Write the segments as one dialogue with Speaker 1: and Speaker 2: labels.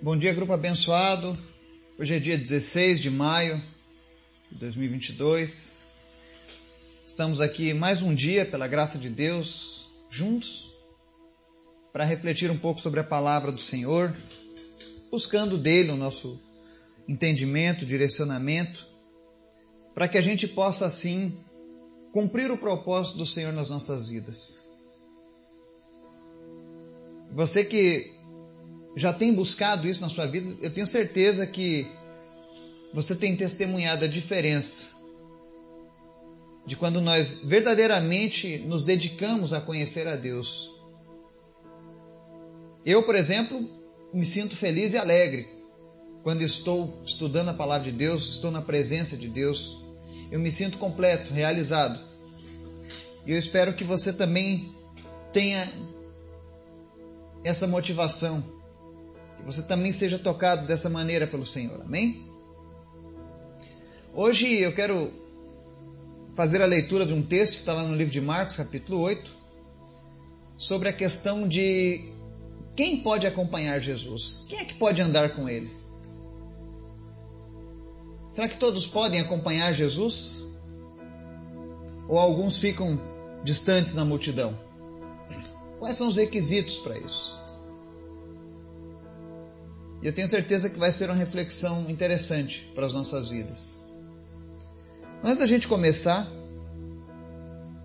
Speaker 1: Bom dia, grupo abençoado. Hoje é dia 16 de maio de 2022. Estamos aqui mais um dia, pela graça de Deus, juntos, para refletir um pouco sobre a palavra do Senhor, buscando dele o nosso entendimento, direcionamento, para que a gente possa assim cumprir o propósito do Senhor nas nossas vidas. Você que já tem buscado isso na sua vida, eu tenho certeza que você tem testemunhado a diferença de quando nós verdadeiramente nos dedicamos a conhecer a Deus. Eu, por exemplo, me sinto feliz e alegre quando estou estudando a palavra de Deus, estou na presença de Deus. Eu me sinto completo, realizado. E eu espero que você também tenha essa motivação você também seja tocado dessa maneira pelo Senhor. Amém? Hoje eu quero fazer a leitura de um texto que está lá no livro de Marcos, capítulo 8, sobre a questão de quem pode acompanhar Jesus? Quem é que pode andar com ele? Será que todos podem acompanhar Jesus? Ou alguns ficam distantes na multidão? Quais são os requisitos para isso? E eu tenho certeza que vai ser uma reflexão interessante para as nossas vidas. Antes da gente começar,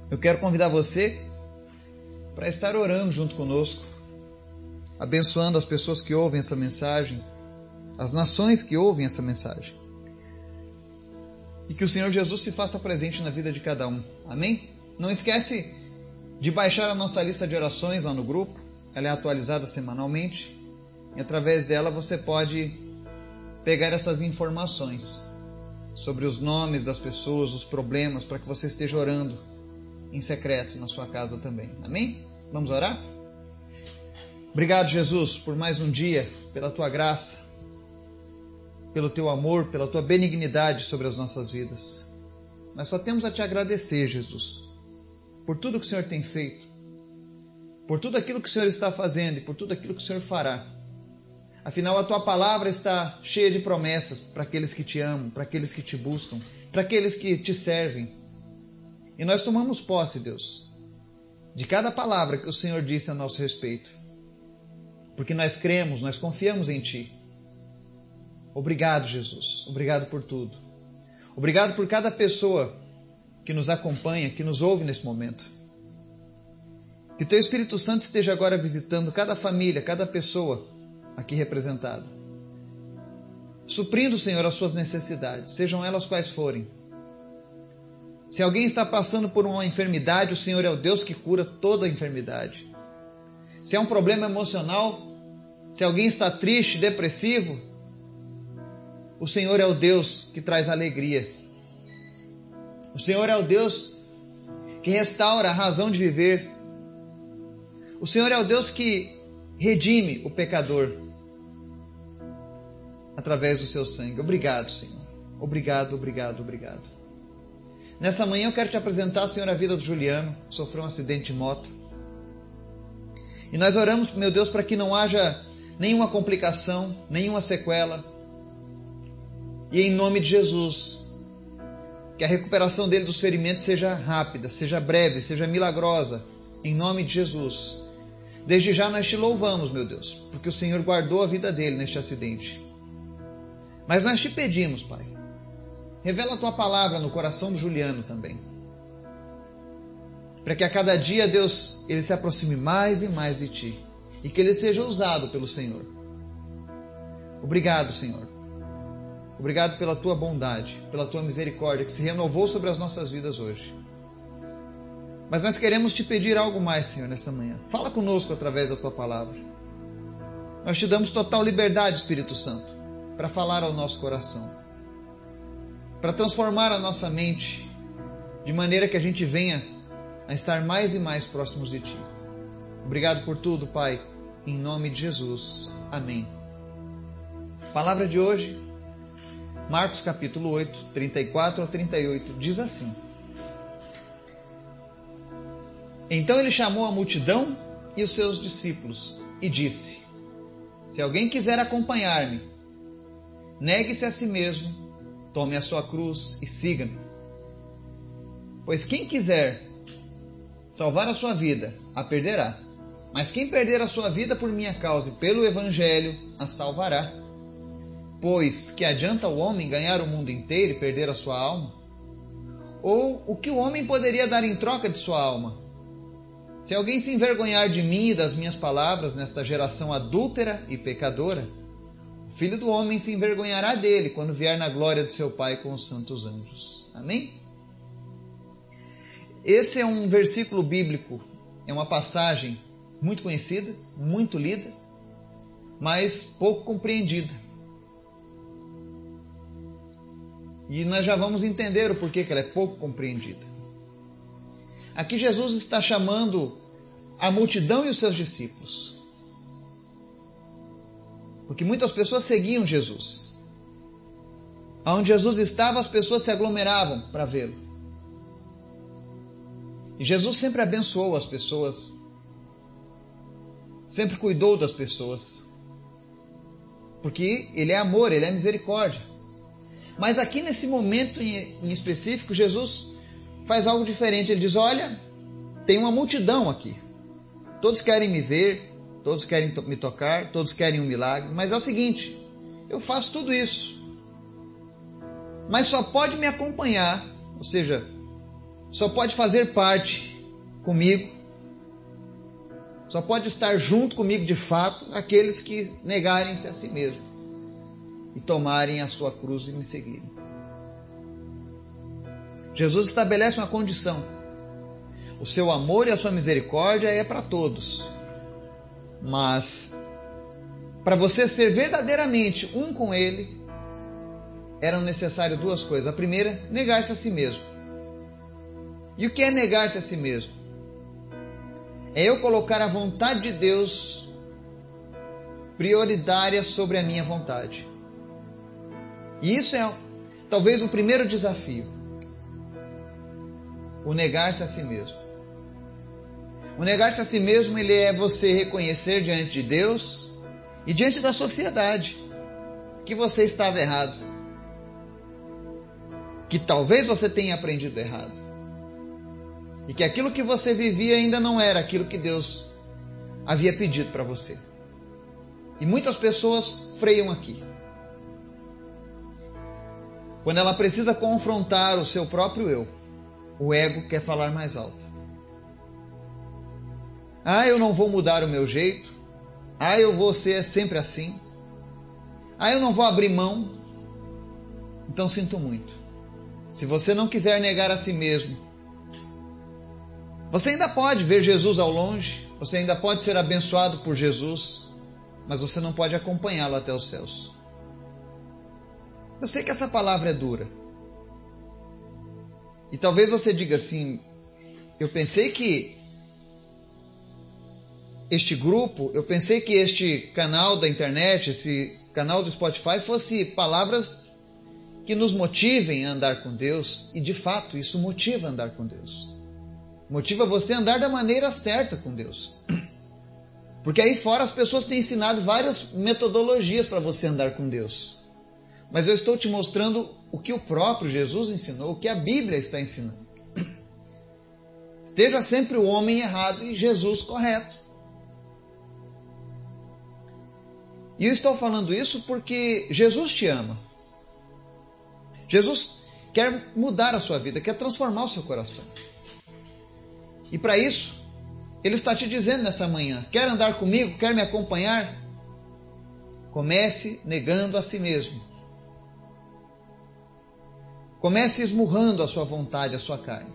Speaker 1: eu quero convidar você para estar orando junto conosco, abençoando as pessoas que ouvem essa mensagem, as nações que ouvem essa mensagem. E que o Senhor Jesus se faça presente na vida de cada um. Amém? Não esquece de baixar a nossa lista de orações lá no grupo. Ela é atualizada semanalmente. E através dela você pode pegar essas informações sobre os nomes das pessoas, os problemas, para que você esteja orando em secreto na sua casa também. Amém? Vamos orar? Obrigado, Jesus, por mais um dia, pela tua graça, pelo teu amor, pela tua benignidade sobre as nossas vidas. Nós só temos a te agradecer, Jesus, por tudo que o Senhor tem feito, por tudo aquilo que o Senhor está fazendo e por tudo aquilo que o Senhor fará. Afinal, a tua palavra está cheia de promessas para aqueles que te amam, para aqueles que te buscam, para aqueles que te servem. E nós tomamos posse, Deus, de cada palavra que o Senhor disse a nosso respeito. Porque nós cremos, nós confiamos em Ti. Obrigado, Jesus. Obrigado por tudo. Obrigado por cada pessoa que nos acompanha, que nos ouve nesse momento. Que Teu Espírito Santo esteja agora visitando cada família, cada pessoa aqui representado. Suprindo, Senhor, as suas necessidades, sejam elas quais forem. Se alguém está passando por uma enfermidade, o Senhor é o Deus que cura toda enfermidade. Se é um problema emocional, se alguém está triste, depressivo, o Senhor é o Deus que traz alegria. O Senhor é o Deus que restaura a razão de viver. O Senhor é o Deus que redime o pecador através do seu sangue. Obrigado, Senhor. Obrigado, obrigado, obrigado. Nessa manhã eu quero te apresentar, Senhor, a vida do Juliano, que sofreu um acidente de moto. E nós oramos, meu Deus, para que não haja nenhuma complicação, nenhuma sequela. E em nome de Jesus, que a recuperação dele dos ferimentos seja rápida, seja breve, seja milagrosa. Em nome de Jesus. Desde já nós te louvamos, meu Deus, porque o Senhor guardou a vida dele neste acidente. Mas nós te pedimos, Pai, revela a tua palavra no coração do Juliano também. Para que a cada dia, Deus, ele se aproxime mais e mais de ti e que ele seja usado pelo Senhor. Obrigado, Senhor. Obrigado pela tua bondade, pela tua misericórdia que se renovou sobre as nossas vidas hoje. Mas nós queremos te pedir algo mais, Senhor, nessa manhã. Fala conosco através da tua palavra. Nós te damos total liberdade, Espírito Santo, para falar ao nosso coração, para transformar a nossa mente de maneira que a gente venha a estar mais e mais próximos de ti. Obrigado por tudo, Pai, em nome de Jesus. Amém. Palavra de hoje, Marcos capítulo 8, 34 ao 38, diz assim: Então ele chamou a multidão e os seus discípulos e disse: Se alguém quiser acompanhar-me, negue-se a si mesmo, tome a sua cruz e siga-me. Pois quem quiser salvar a sua vida, a perderá. Mas quem perder a sua vida por minha causa e pelo Evangelho, a salvará. Pois que adianta o homem ganhar o mundo inteiro e perder a sua alma? Ou o que o homem poderia dar em troca de sua alma? Se alguém se envergonhar de mim e das minhas palavras nesta geração adúltera e pecadora, o filho do homem se envergonhará dele quando vier na glória de seu Pai com os santos anjos. Amém? Esse é um versículo bíblico, é uma passagem muito conhecida, muito lida, mas pouco compreendida. E nós já vamos entender o porquê que ela é pouco compreendida. Aqui Jesus está chamando a multidão e os seus discípulos. Porque muitas pessoas seguiam Jesus. Onde Jesus estava, as pessoas se aglomeravam para vê-lo. E Jesus sempre abençoou as pessoas, sempre cuidou das pessoas, porque Ele é amor, Ele é misericórdia. Mas aqui nesse momento em específico, Jesus faz algo diferente. Ele diz: Olha, tem uma multidão aqui, todos querem me ver, todos querem me tocar, todos querem um milagre, mas é o seguinte: eu faço tudo isso, mas só pode me acompanhar, ou seja, só pode fazer parte comigo, só pode estar junto comigo de fato aqueles que negarem-se a si mesmo e tomarem a sua cruz e me seguirem. Jesus estabelece uma condição. O seu amor e a sua misericórdia é para todos. Mas para você ser verdadeiramente um com ele, eram necessárias duas coisas. A primeira, negar-se a si mesmo. E o que é negar-se a si mesmo? É eu colocar a vontade de Deus prioritária sobre a minha vontade. E isso é talvez o primeiro desafio. O negar-se a si mesmo. O negar-se a si mesmo, ele é você reconhecer diante de Deus e diante da sociedade que você estava errado. Que talvez você tenha aprendido errado e que aquilo que você vivia ainda não era aquilo que Deus havia pedido para você. E muitas pessoas freiam aqui. Quando ela precisa confrontar o seu próprio eu, o ego quer falar mais alto. Ah, eu não vou mudar o meu jeito. Ah, eu vou ser sempre assim. Ah, eu não vou abrir mão. Então sinto muito. Se você não quiser negar a si mesmo você ainda pode ver Jesus ao longe, você ainda pode ser abençoado por Jesus, mas você não pode acompanhá-lo até os céus. Eu sei que essa palavra é dura. E talvez você diga assim: eu pensei que este grupo, eu pensei que este canal da internet, esse canal do Spotify fosse palavras que nos motivem a andar com Deus, e de fato isso motiva a andar com Deus. Motiva você a andar da maneira certa com Deus. Porque aí fora as pessoas têm ensinado várias metodologias para você andar com Deus. Mas eu estou te mostrando o que o próprio Jesus ensinou, o que a Bíblia está ensinando. Esteja sempre o homem errado e Jesus correto. E eu estou falando isso porque Jesus te ama. Jesus quer mudar a sua vida, quer transformar o seu coração. E para isso, Ele está te dizendo nessa manhã: quer andar comigo? Quer me acompanhar? Comece negando a si mesmo. Comece esmurrando a sua vontade, a sua carne.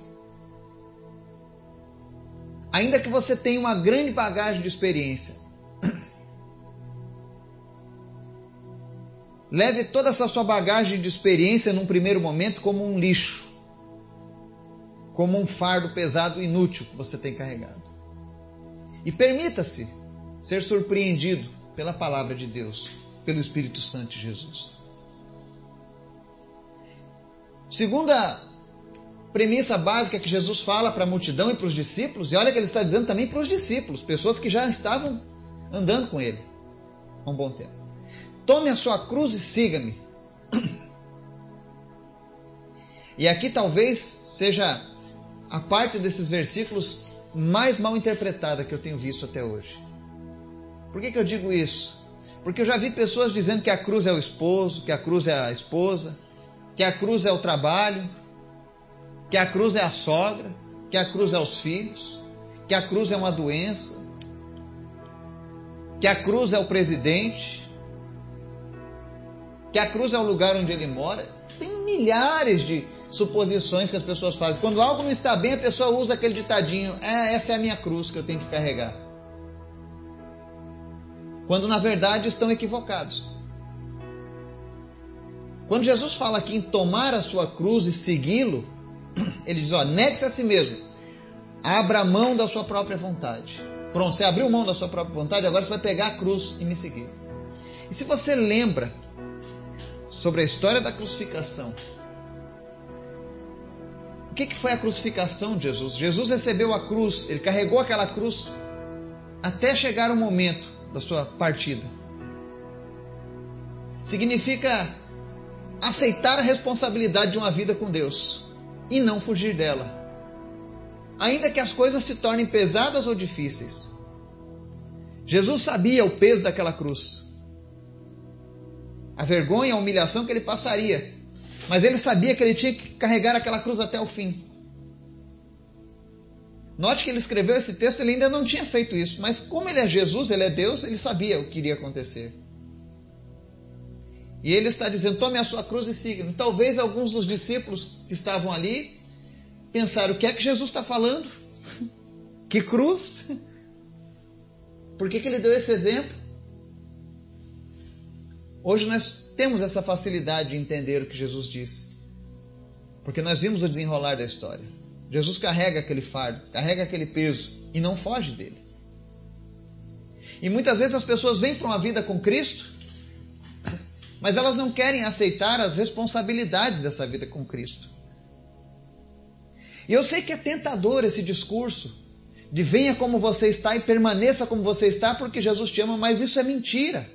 Speaker 1: Ainda que você tenha uma grande bagagem de experiência, leve toda essa sua bagagem de experiência num primeiro momento como um lixo como um fardo pesado inútil que você tem carregado. E permita-se ser surpreendido pela palavra de Deus, pelo Espírito Santo de Jesus. Segunda premissa básica que Jesus fala para a multidão e para os discípulos, e olha que ele está dizendo também para os discípulos, pessoas que já estavam andando com ele. há um bom tempo. Tome a sua cruz e siga-me. E aqui talvez seja a parte desses versículos mais mal interpretada que eu tenho visto até hoje. Por que, que eu digo isso? Porque eu já vi pessoas dizendo que a cruz é o esposo, que a cruz é a esposa, que a cruz é o trabalho, que a cruz é a sogra, que a cruz é os filhos, que a cruz é uma doença, que a cruz é o presidente, que a cruz é o lugar onde ele mora. Tem milhares de suposições que as pessoas fazem. Quando algo não está bem, a pessoa usa aquele ditadinho: é, essa é a minha cruz que eu tenho que carregar. Quando na verdade estão equivocados. Quando Jesus fala aqui em tomar a sua cruz e segui-lo, ele diz: ó, negue-se a si mesmo, abra mão da sua própria vontade. Pronto, você abriu mão da sua própria vontade, agora você vai pegar a cruz e me seguir. E se você lembra sobre a história da crucificação, o que, que foi a crucificação de Jesus? Jesus recebeu a cruz, ele carregou aquela cruz até chegar o momento da sua partida. Significa aceitar a responsabilidade de uma vida com Deus e não fugir dela. Ainda que as coisas se tornem pesadas ou difíceis. Jesus sabia o peso daquela cruz. A vergonha, a humilhação que ele passaria. Mas ele sabia que ele tinha que carregar aquela cruz até o fim. Note que ele escreveu esse texto, ele ainda não tinha feito isso, mas como ele é Jesus, ele é Deus, ele sabia o que iria acontecer. E ele está dizendo: tome a sua cruz e siga-me. Talvez alguns dos discípulos que estavam ali pensaram: o que é que Jesus está falando? Que cruz? Por que, que ele deu esse exemplo? Hoje nós temos essa facilidade de entender o que Jesus disse, porque nós vimos o desenrolar da história. Jesus carrega aquele fardo, carrega aquele peso e não foge dele. E muitas vezes as pessoas vêm para uma vida com Cristo, mas elas não querem aceitar as responsabilidades dessa vida com Cristo. E eu sei que é tentador esse discurso de venha como você está e permaneça como você está porque Jesus te ama, mas isso é mentira.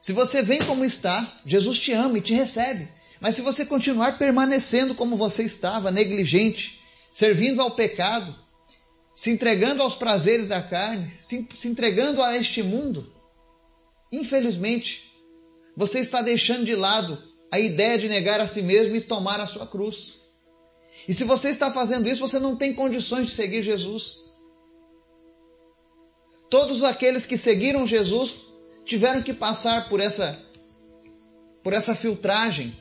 Speaker 1: Se você vem como está, Jesus te ama e te recebe. Mas se você continuar permanecendo como você estava, negligente, servindo ao pecado, se entregando aos prazeres da carne, se, entregando a este mundo, infelizmente, você está deixando de lado a ideia de negar a si mesmo e tomar a sua cruz. E se você está fazendo isso, você não tem condições de seguir Jesus. Todos aqueles que seguiram Jesus tiveram que passar por essa por essa filtragem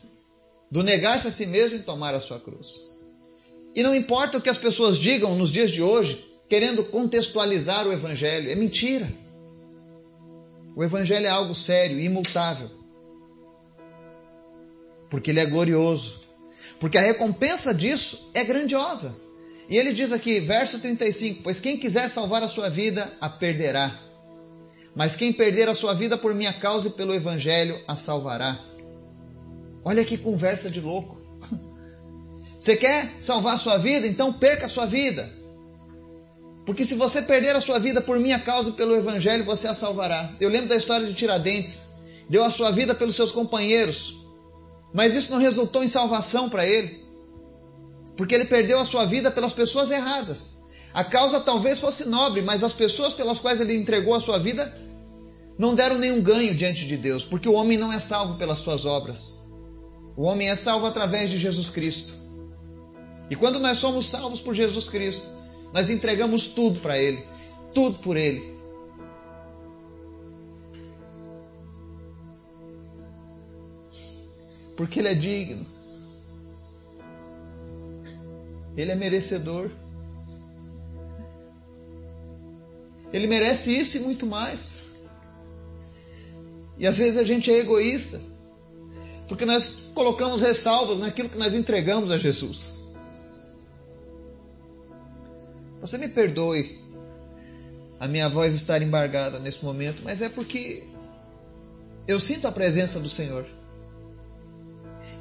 Speaker 1: do negar-se a si mesmo e tomar a sua cruz. E não importa o que as pessoas digam nos dias de hoje, querendo contextualizar o Evangelho, é mentira. O Evangelho é algo sério, imutável. Porque ele é glorioso. Porque a recompensa disso é grandiosa. E ele diz aqui, verso 35: Pois quem quiser salvar a sua vida, a perderá. Mas quem perder a sua vida por minha causa e pelo Evangelho, a salvará. Olha que conversa de louco. Você quer salvar a sua vida? Então perca a sua vida. Porque se você perder a sua vida por minha causa e pelo Evangelho, você a salvará. Eu lembro da história de Tiradentes. Deu a sua vida pelos seus companheiros. Mas isso não resultou em salvação para ele. Porque ele perdeu a sua vida pelas pessoas erradas. A causa talvez fosse nobre, mas as pessoas pelas quais ele entregou a sua vida não deram nenhum ganho diante de Deus. Porque o homem não é salvo pelas suas obras. O homem é salvo através de Jesus Cristo. E quando nós somos salvos por Jesus Cristo, nós entregamos tudo para Ele, tudo por Ele. Porque Ele é digno, Ele é merecedor. Ele merece isso e muito mais. E às vezes a gente é egoísta porque nós colocamos ressalvas naquilo que nós entregamos a Jesus. Você me perdoe a minha voz estar embargada nesse momento, mas é porque eu sinto a presença do Senhor.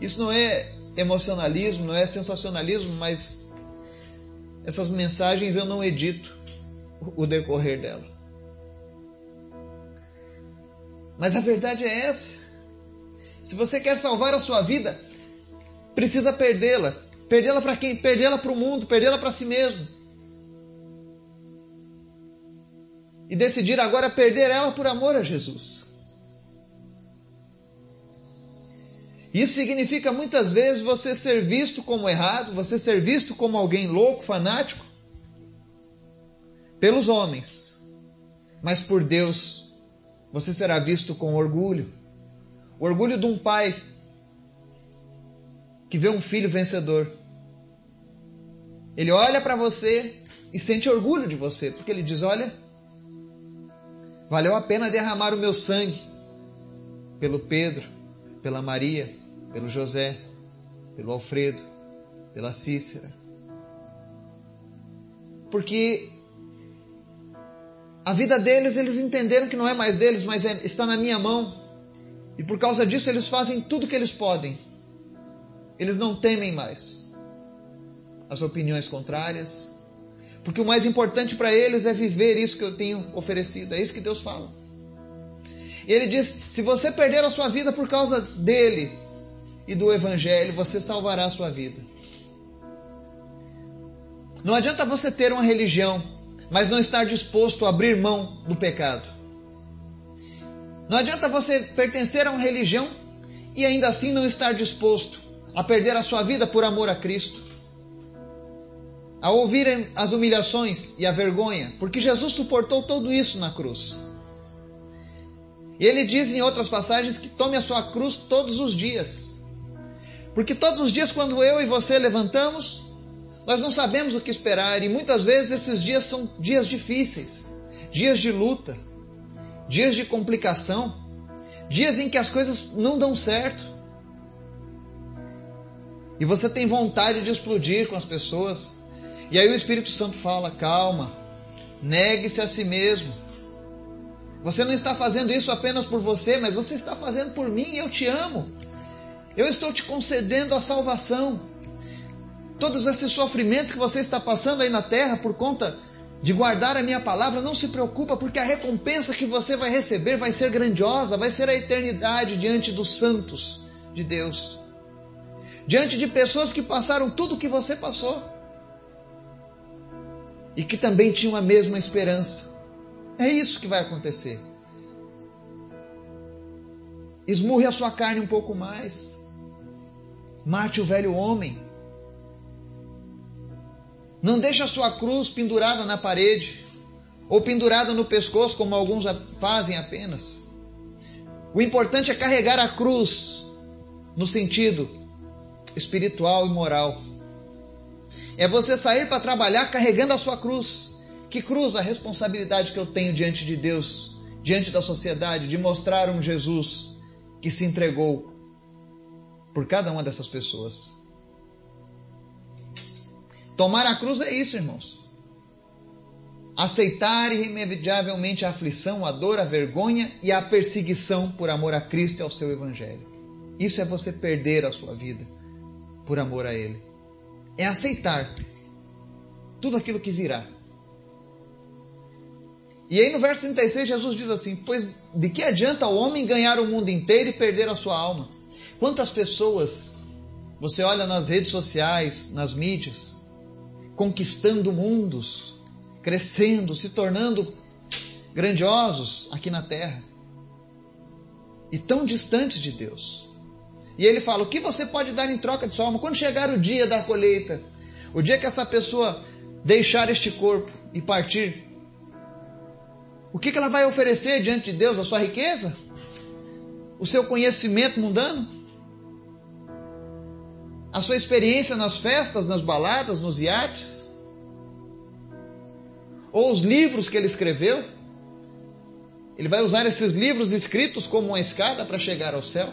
Speaker 1: Isso não é emocionalismo, não é sensacionalismo, mas essas mensagens eu não edito o decorrer dela. Mas a verdade é essa. Se você quer salvar a sua vida, precisa perdê-la. Perdê-la para quem? Perdê-la para o mundo, perdê-la para si mesmo. E decidir agora perder ela por amor a Jesus. Isso significa muitas vezes você ser visto como errado, você ser visto como alguém louco, fanático, pelos homens. Mas por Deus, você será visto com orgulho. O orgulho de um pai que vê um filho vencedor. Ele olha para você e sente orgulho de você, porque ele diz: Olha, valeu a pena derramar o meu sangue pelo Pedro, pela Maria, pelo José, pelo Alfredo, pela Cícera. Porque a vida deles, eles entenderam que não é mais deles, mas é, está na minha mão. E por causa disso, eles fazem tudo o que eles podem. Eles não temem mais as opiniões contrárias, porque o mais importante para eles é viver isso que eu tenho oferecido. É isso que Deus fala. E ele diz: se você perder a sua vida por causa dele, e do Evangelho, você salvará a sua vida. Não adianta você ter uma religião, mas não estar disposto a abrir mão do pecado. Não adianta você pertencer a uma religião e ainda assim não estar disposto a perder a sua vida por amor a Cristo. A ouvir as humilhações e a vergonha, porque Jesus suportou tudo isso na cruz. E ele diz em outras passagens que tome a sua cruz todos os dias. Porque todos os dias, quando eu e você levantamos, nós não sabemos o que esperar e muitas vezes esses dias são dias difíceis, dias de luta, dias de complicação, dias em que as coisas não dão certo. E você tem vontade de explodir com as pessoas. E aí o Espírito Santo fala: calma, negue-se a si mesmo. Você não está fazendo isso apenas por você, mas você está fazendo por mim e eu te amo. Eu estou te concedendo a salvação. Todos esses sofrimentos que você está passando aí na terra por conta de guardar a minha palavra, não se preocupa, porque a recompensa que você vai receber vai ser grandiosa, vai ser a eternidade diante dos santos de Deus. Diante de pessoas que passaram tudo o que você passou. E que também tinham a mesma esperança. É isso que vai acontecer. Esmurre a sua carne um pouco mais. Mate o velho homem. Não deixe a sua cruz pendurada na parede ou pendurada no pescoço, como alguns fazem apenas. O importante é carregar a cruz no sentido espiritual e moral. É você sair para trabalhar carregando a sua cruz. Que cruz? A responsabilidade que eu tenho diante de Deus, diante da sociedade, de mostrar um Jesus que se entregou por cada uma dessas pessoas. Tomar a cruz é isso, irmãos. Aceitar irremediavelmente a aflição, a dor, a vergonha e a perseguição por amor a Cristo e ao seu Evangelho. Isso é você perder a sua vida por amor a Ele. É aceitar tudo aquilo que virá. E aí no verso 36 Jesus diz assim: Pois de que adianta o homem ganhar o mundo inteiro e perder a sua alma? Quantas pessoas você olha nas redes sociais, nas mídias, conquistando mundos, crescendo, se tornando grandiosos aqui na terra e tão distantes de Deus. E ele fala: o que você pode dar em troca de sua alma? Quando chegar o dia da colheita, o dia que essa pessoa deixar este corpo e partir, o que ela vai oferecer diante de Deus? A sua riqueza? O seu conhecimento mundano? a sua experiência nas festas, nas baladas, nos iates? Ou os livros que ele escreveu? Ele vai usar esses livros escritos como uma escada para chegar ao céu?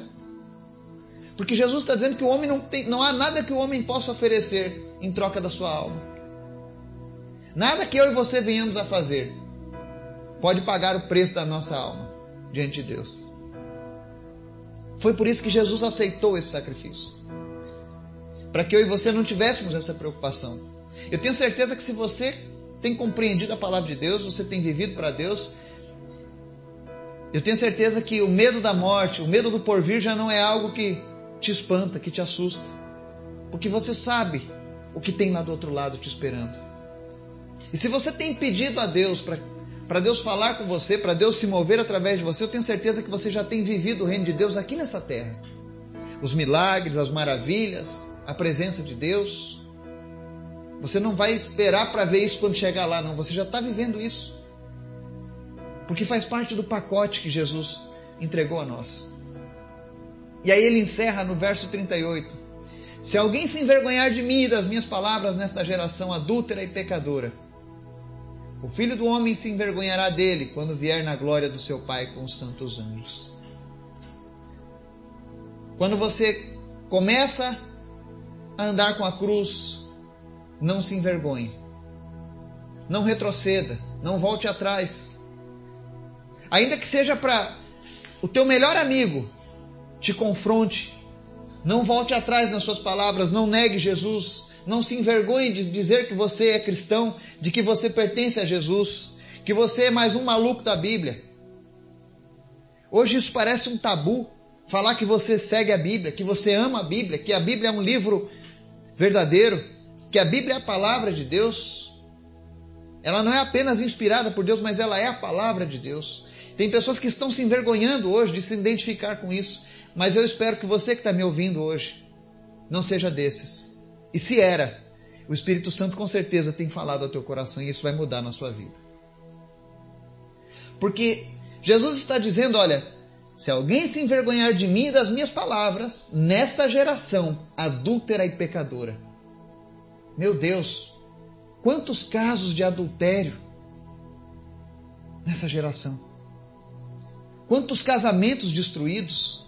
Speaker 1: Porque Jesus está dizendo que o homem não tem, não há nada que o homem possa oferecer em troca da sua alma. Nada que eu e você venhamos a fazer pode pagar o preço da nossa alma diante de Deus. Foi por isso que Jesus aceitou esse sacrifício para que eu e você não tivéssemos essa preocupação. Eu tenho certeza que se você tem compreendido a palavra de Deus, você tem vivido para Deus, Eu tenho certeza que o medo da morte, o medo do porvir já não é algo que te espanta, que te assusta. Porque você sabe o que tem lá do outro lado te esperando. E se você tem pedido a Deus para Deus falar com você, para Deus se mover através de você, eu tenho certeza que você já tem vivido o reino de Deus aqui nessa terra. Os milagres, as maravilhas, a presença de Deus. Você não vai esperar para ver isso quando chegar lá, não. Você já está vivendo isso porque faz parte do pacote que Jesus entregou a nós. E aí ele encerra no verso 38. Se alguém se envergonhar de mim e das minhas palavras nesta geração adúltera e pecadora, o filho do homem se envergonhará dele quando vier na glória do seu Pai com os santos anjos. Quando você começa a andar com a cruz, não se envergonhe. Não retroceda, não volte atrás. Ainda que seja para o teu melhor amigo te confronte, não volte atrás nas suas palavras, não negue Jesus, não se envergonhe de dizer que você é cristão, de que você pertence a Jesus, que você é mais um maluco da Bíblia. Hoje isso parece um tabu, falar que você segue a Bíblia, que você ama a Bíblia, que a Bíblia é um livro verdadeiro, que a Bíblia é a palavra de Deus. Ela não é apenas inspirada por Deus, mas ela é a palavra de Deus. Tem pessoas que estão se envergonhando hoje de se identificar com isso, mas eu espero que você que está me ouvindo hoje não seja desses. E se era, o Espírito Santo com certeza tem falado ao teu coração e isso vai mudar na sua vida. Porque Jesus está dizendo: olha, se alguém se envergonhar de mim e das minhas palavras, nesta geração adúltera e pecadora. Meu Deus, quantos casos de adultério nessa geração. Quantos casamentos destruídos?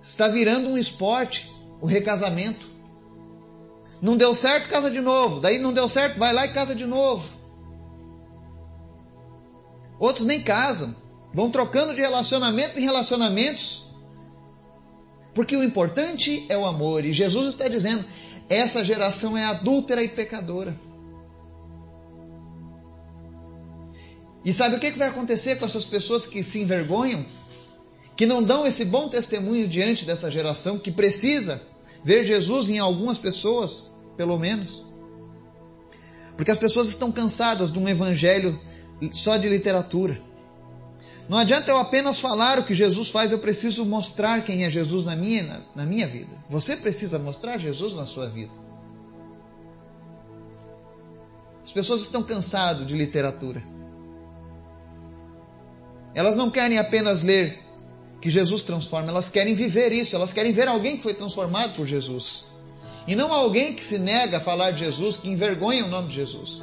Speaker 1: Está virando um esporte o recasamento. Não deu certo, casa de novo. Daí não deu certo, vai lá e casa de novo. Outros nem casam. Vão trocando de relacionamentos em relacionamentos. Porque o importante é o amor. E Jesus está dizendo: essa geração é adúltera e pecadora. E sabe o que vai acontecer com essas pessoas que se envergonham? Que não dão esse bom testemunho diante dessa geração que precisa ver Jesus em algumas pessoas, pelo menos. Porque as pessoas estão cansadas de um evangelho só de literatura. Não adianta eu apenas falar o que Jesus faz, eu preciso mostrar quem é Jesus na minha, na, na minha vida. Você precisa mostrar Jesus na sua vida. As pessoas estão cansadas de literatura. Elas não querem apenas ler que Jesus transforma, elas querem viver isso, elas querem ver alguém que foi transformado por Jesus. E não alguém que se nega a falar de Jesus, que envergonha o nome de Jesus.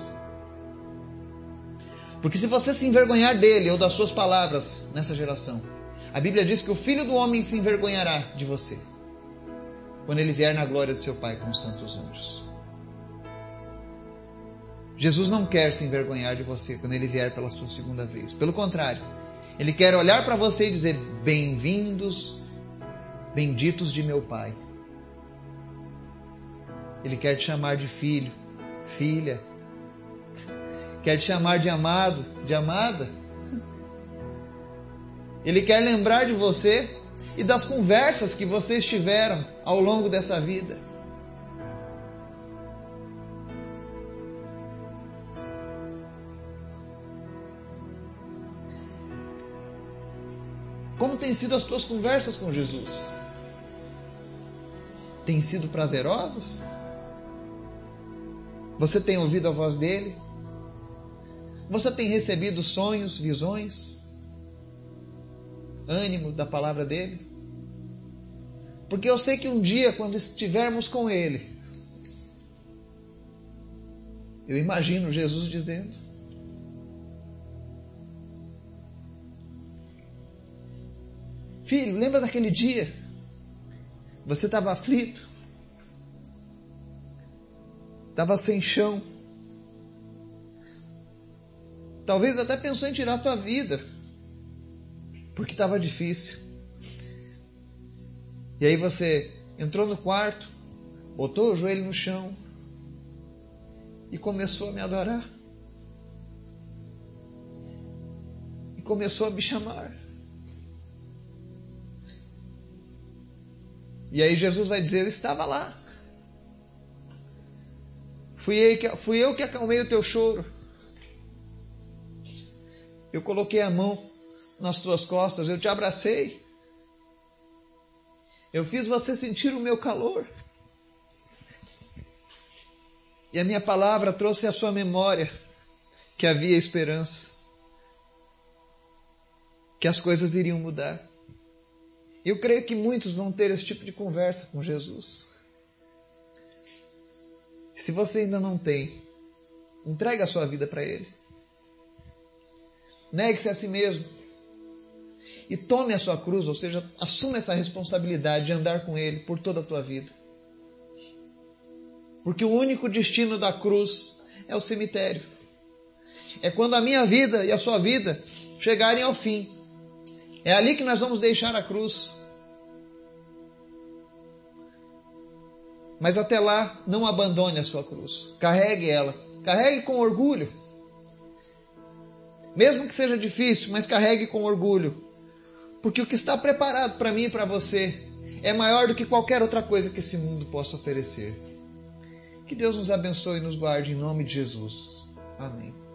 Speaker 1: Porque se você se envergonhar dele ou das suas palavras nessa geração, a Bíblia diz que o filho do homem se envergonhará de você quando ele vier na glória de seu Pai com os santos anjos. Jesus não quer se envergonhar de você quando ele vier pela sua segunda vez. Pelo contrário, ele quer olhar para você e dizer: Bem-vindos, benditos de meu Pai. Ele quer te chamar de filho, filha. Quer te chamar de amado, de amada. Ele quer lembrar de você e das conversas que vocês tiveram ao longo dessa vida. Como têm sido as tuas conversas com Jesus? Têm sido prazerosas? Você tem ouvido a voz dele? Você tem recebido sonhos, visões, ânimo da palavra dele? Porque eu sei que um dia, quando estivermos com ele, eu imagino Jesus dizendo: Filho, lembra daquele dia? Você estava aflito, estava sem chão. Talvez até pensou em tirar a tua vida, porque estava difícil. E aí você entrou no quarto, botou o joelho no chão e começou a me adorar. começou a me chamar. E aí Jesus vai dizer: Eu estava lá. Fui eu, que, fui eu que acalmei o teu choro. Eu coloquei a mão nas tuas costas, eu te abracei. Eu fiz você sentir o meu calor. E a minha palavra trouxe à sua memória que havia esperança, que as coisas iriam mudar. Eu creio que muitos vão ter esse tipo de conversa com Jesus. Se você ainda não tem, entregue a sua vida para Ele. Negue-se a si mesmo. E tome a sua cruz, ou seja, assuma essa responsabilidade de andar com Ele por toda a tua vida. Porque o único destino da cruz é o cemitério. É quando a minha vida e a sua vida chegarem ao fim. É ali que nós vamos deixar a cruz. Mas até lá, não abandone a sua cruz. Carregue ela. Carregue com orgulho. Mesmo que seja difícil, mas carregue com orgulho. Porque o que está preparado para mim e para você é maior do que qualquer outra coisa que esse mundo possa oferecer. Que Deus nos abençoe e nos guarde em nome de Jesus. Amém.